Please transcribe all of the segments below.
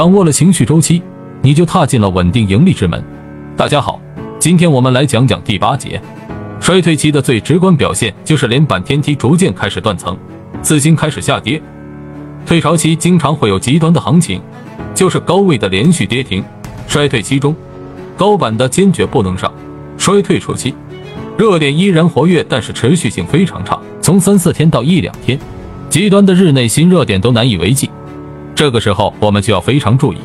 掌握了情绪周期，你就踏进了稳定盈利之门。大家好，今天我们来讲讲第八节，衰退期的最直观表现就是连板天梯逐渐开始断层，资金开始下跌。退潮期经常会有极端的行情，就是高位的连续跌停。衰退期中，高板的坚决不能上。衰退初期，热点依然活跃，但是持续性非常差，从三四天到一两天，极端的日内新热点都难以为继。这个时候我们就要非常注意，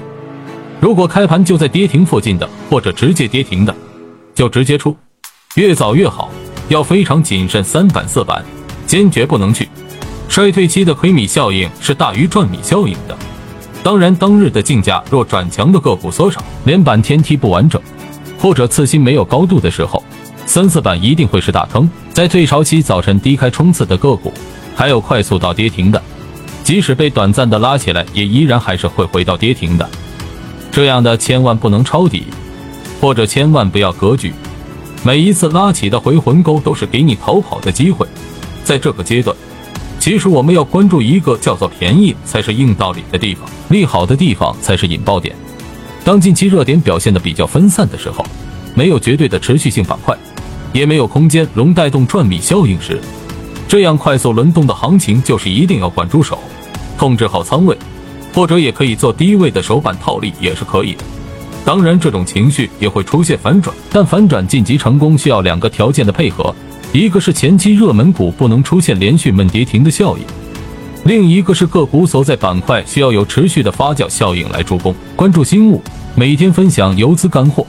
如果开盘就在跌停附近的，或者直接跌停的，就直接出，越早越好，要非常谨慎。三板四板坚决不能去。衰退期的亏米效应是大于赚米效应的。当然，当日的竞价若转强的个股缩少，连板天梯不完整，或者次新没有高度的时候，三四板一定会是大坑。在退潮期早晨低开冲刺的个股，还有快速到跌停的，即使被短暂的拉起来，也依然还是会回到跌停的。这样的千万不能抄底，或者千万不要格局。每一次拉起的回魂钩都是给你逃跑的机会。在这个阶段。其实我们要关注一个叫做便宜才是硬道理的地方，利好的地方才是引爆点。当近期热点表现的比较分散的时候，没有绝对的持续性板块，也没有空间龙带动赚米效应时，这样快速轮动的行情就是一定要管住手，控制好仓位，或者也可以做低位的手板套利也是可以的。当然，这种情绪也会出现反转，但反转晋级成功需要两个条件的配合。一个是前期热门股不能出现连续闷跌停的效应，另一个是个股所在板块需要有持续的发酵效应来助攻。关注新物，每天分享游资干货。